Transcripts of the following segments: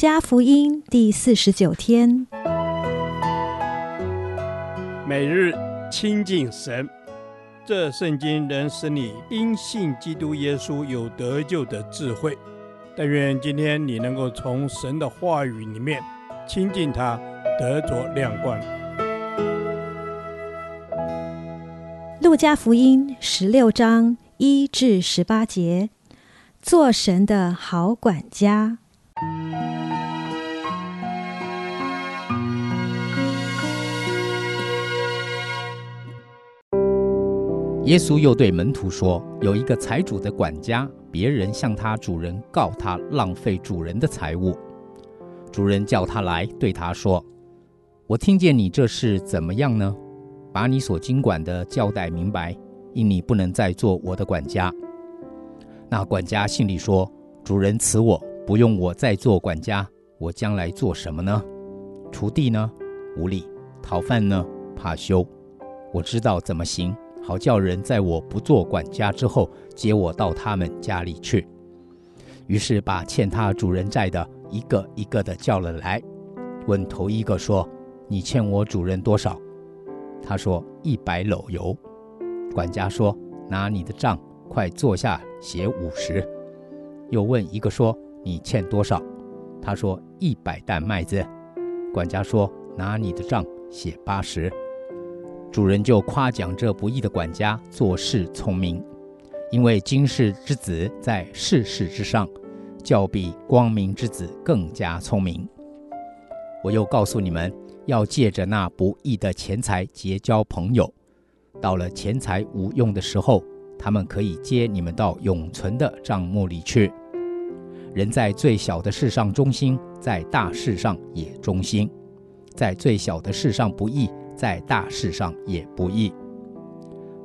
加福音第四十九天，每日亲近神，这圣经能使你因信基督耶稣有得救的智慧。但愿今天你能够从神的话语里面亲近他，得着亮光。路加福音十六章一至十八节，做神的好管家。耶稣又对门徒说：“有一个财主的管家，别人向他主人告他浪费主人的财物。主人叫他来，对他说：‘我听见你这事怎么样呢？把你所经管的交代明白，因你不能再做我的管家。’那管家心里说：‘主人辞我。’”不用我再做管家，我将来做什么呢？锄地呢？无力；讨饭呢？怕羞。我知道怎么行，好叫人在我不做管家之后，接我到他们家里去。于是把欠他主人债的一个一个的叫了来，问头一个说：“你欠我主人多少？”他说：“一百篓油。”管家说：“拿你的账，快坐下写五十。”又问一个说。你欠多少？他说一百担麦子。管家说：“拿你的账写八十。”主人就夸奖这不义的管家做事聪明，因为今世之子在世事之上，较比光明之子更加聪明。我又告诉你们，要借着那不义的钱财结交朋友，到了钱财无用的时候，他们可以接你们到永存的账目里去。人在最小的事上忠心，在大事上也忠心；在最小的事上不义，在大事上也不义。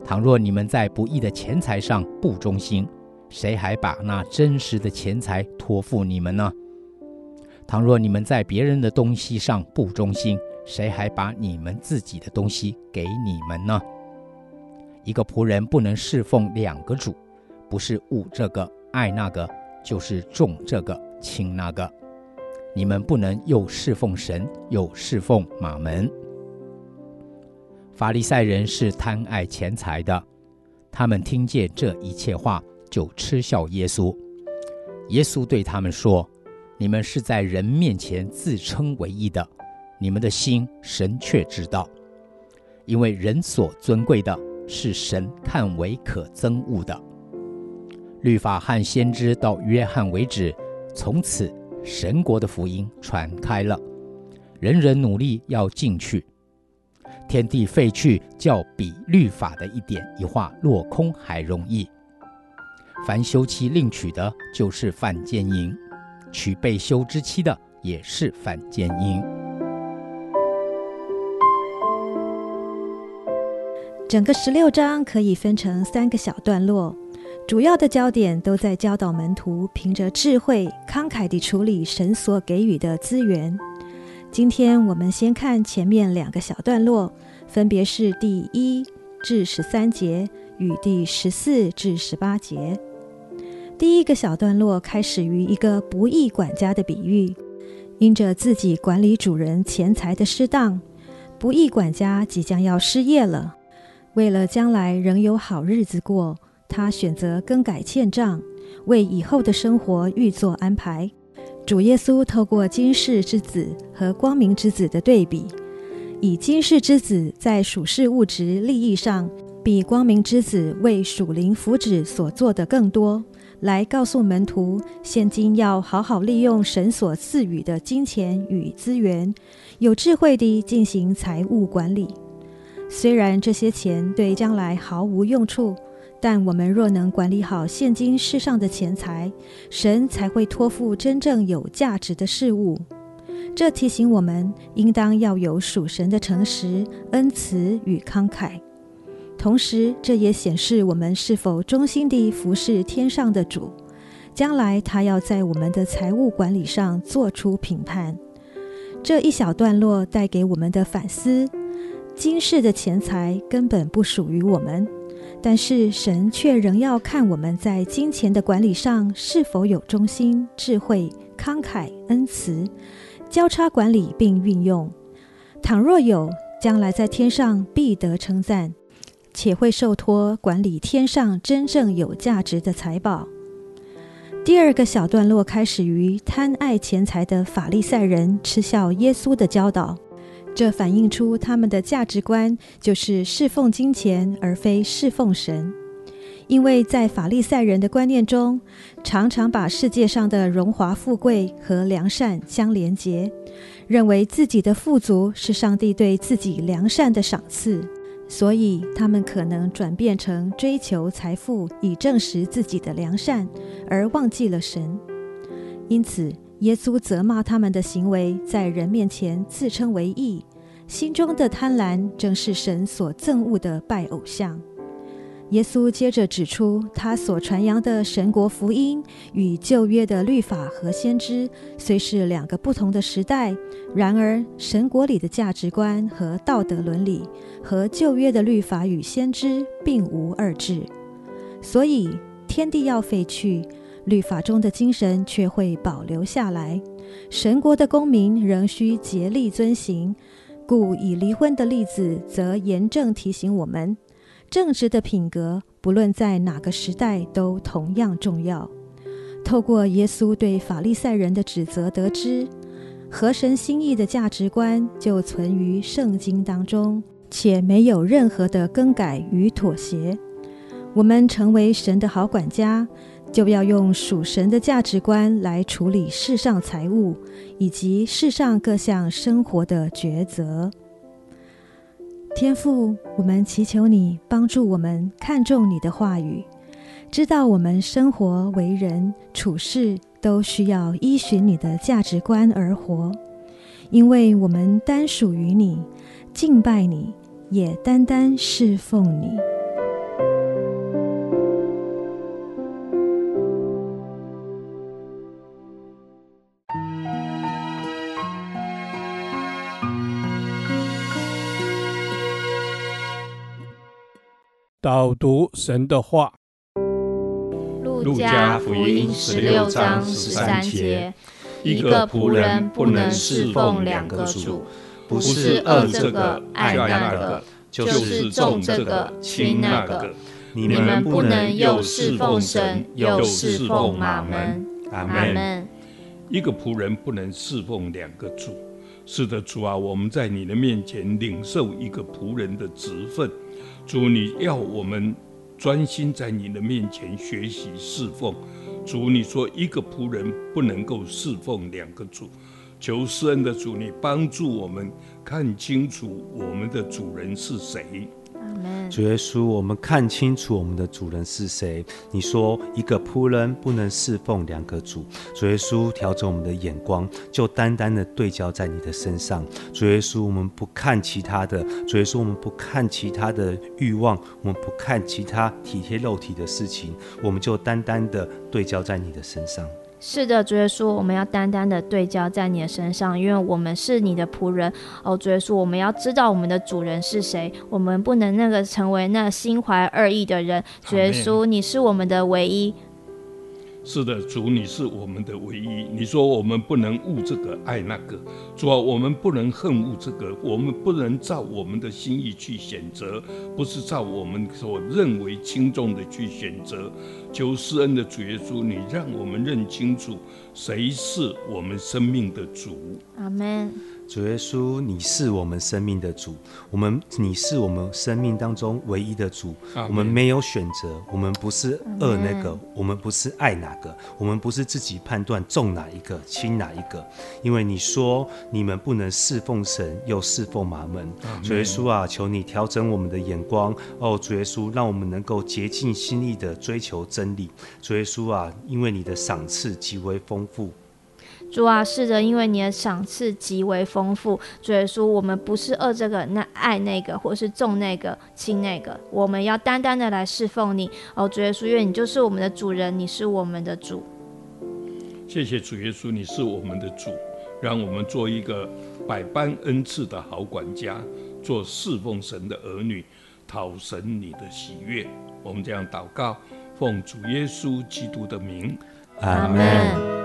倘若你们在不义的钱财上不忠心，谁还把那真实的钱财托付你们呢？倘若你们在别人的东西上不忠心，谁还把你们自己的东西给你们呢？一个仆人不能侍奉两个主，不是恶这个爱那个。就是重这个轻那个，你们不能又侍奉神又侍奉马门。法利赛人是贪爱钱财的，他们听见这一切话，就嗤笑耶稣。耶稣对他们说：“你们是在人面前自称为义的，你们的心神却知道，因为人所尊贵的，是神看为可憎恶的。”律法和先知到约翰为止，从此神国的福音传开了，人人努力要进去。天地废去，较比律法的一点一画落空还容易。凡休妻另娶的，就是犯奸淫；娶被休之妻的，也是犯奸淫。整个十六章可以分成三个小段落。主要的焦点都在教导门徒，凭着智慧慷慨地处理神所给予的资源。今天我们先看前面两个小段落，分别是第一至十三节与第十四至十八节。第一个小段落开始于一个不义管家的比喻，因着自己管理主人钱财的失当，不义管家即将要失业了。为了将来仍有好日子过。他选择更改欠账，为以后的生活预做安排。主耶稣透过今世之子和光明之子的对比，以今世之子在属世物质利益上，比光明之子为属灵福祉所做的更多，来告诉门徒，现今要好好利用神所赐予的金钱与资源，有智慧地进行财务管理。虽然这些钱对将来毫无用处。但我们若能管理好现今世上的钱财，神才会托付真正有价值的事物。这提醒我们，应当要有属神的诚实、恩慈与慷慨。同时，这也显示我们是否忠心地服侍天上的主。将来他要在我们的财务管理上做出评判。这一小段落带给我们的反思：今世的钱财根本不属于我们。但是神却仍要看我们在金钱的管理上是否有忠心、智慧、慷慨、恩慈，交叉管理并运用。倘若有，将来在天上必得称赞，且会受托管理天上真正有价值的财宝。第二个小段落开始于贪爱钱财的法利赛人嗤笑耶稣的教导。这反映出他们的价值观就是侍奉金钱，而非侍奉神。因为在法利赛人的观念中，常常把世界上的荣华富贵和良善相连结，认为自己的富足是上帝对自己良善的赏赐，所以他们可能转变成追求财富以证实自己的良善，而忘记了神。因此，耶稣责骂他们的行为，在人面前自称为义，心中的贪婪正是神所憎恶的拜偶像。耶稣接着指出，他所传扬的神国福音与旧约的律法和先知虽是两个不同的时代，然而神国里的价值观和道德伦理和旧约的律法与先知并无二致。所以，天地要废去。律法中的精神却会保留下来，神国的公民仍需竭力遵行。故以离婚的例子，则严正提醒我们，正直的品格不论在哪个时代都同样重要。透过耶稣对法利赛人的指责，得知合神心意的价值观就存于圣经当中，且没有任何的更改与妥协。我们成为神的好管家。就要用属神的价值观来处理世上财物以及世上各项生活的抉择。天父，我们祈求你帮助我们看重你的话语，知道我们生活为人处事都需要依循你的价值观而活，因为我们单属于你，敬拜你，也单单侍奉你。导读神的话，《路加福音》十六章十三节：一个仆人不能侍奉两个主，不是恶这个爱那个，就是重这个轻那个。你们不能又侍奉神，又侍奉马门。阿门。一个仆人不能侍奉两个主。是的，主啊，我们在你的面前领受一个仆人的职分。主，你要我们专心在你的面前学习侍奉。主，你说一个仆人不能够侍奉两个主，求施恩的主，你帮助我们看清楚我们的主人是谁。主耶稣，我们看清楚我们的主人是谁。你说一个仆人不能侍奉两个主。主耶稣，调整我们的眼光，就单单的对焦在你的身上。主耶稣，我们不看其他的。主耶稣，我们不看其他的欲望，我们不看其他体贴肉体的事情，我们就单单的对焦在你的身上。是的，主耶稣，我们要单单的对焦在你的身上，因为我们是你的仆人。哦，主耶稣，我们要知道我们的主人是谁，我们不能那个成为那心怀恶意的人。主耶稣，你是我们的唯一。是的，主，你是我们的唯一。你说我们不能误这个爱那个，主啊，我们不能恨恶这个，我们不能照我们的心意去选择，不是照我们所认为轻重的去选择。求施恩的主耶稣，你让我们认清楚谁是我们生命的主。阿门。主耶稣，你是我们生命的主，我们你是我们生命当中唯一的主。我们没有选择，我们不是恶那个，我们不是爱哪个，我们不是自己判断重哪一个轻哪一个。因为你说你们不能侍奉神又侍奉玛门。主耶稣啊，求你调整我们的眼光哦，主耶稣，让我们能够竭尽心力的追求真理。主耶稣啊，因为你的赏赐极为丰富。主啊，是的，因为你的赏赐极为丰富。主耶稣，我们不是恶这个，那爱那个，或是重那个，轻那个，我们要单单的来侍奉你。哦，主耶稣，因为你就是我们的主人，你是我们的主。谢谢主耶稣，你是我们的主，让我们做一个百般恩赐的好管家，做侍奉神的儿女，讨神你的喜悦。我们这样祷告，奉主耶稣基督的名，阿门。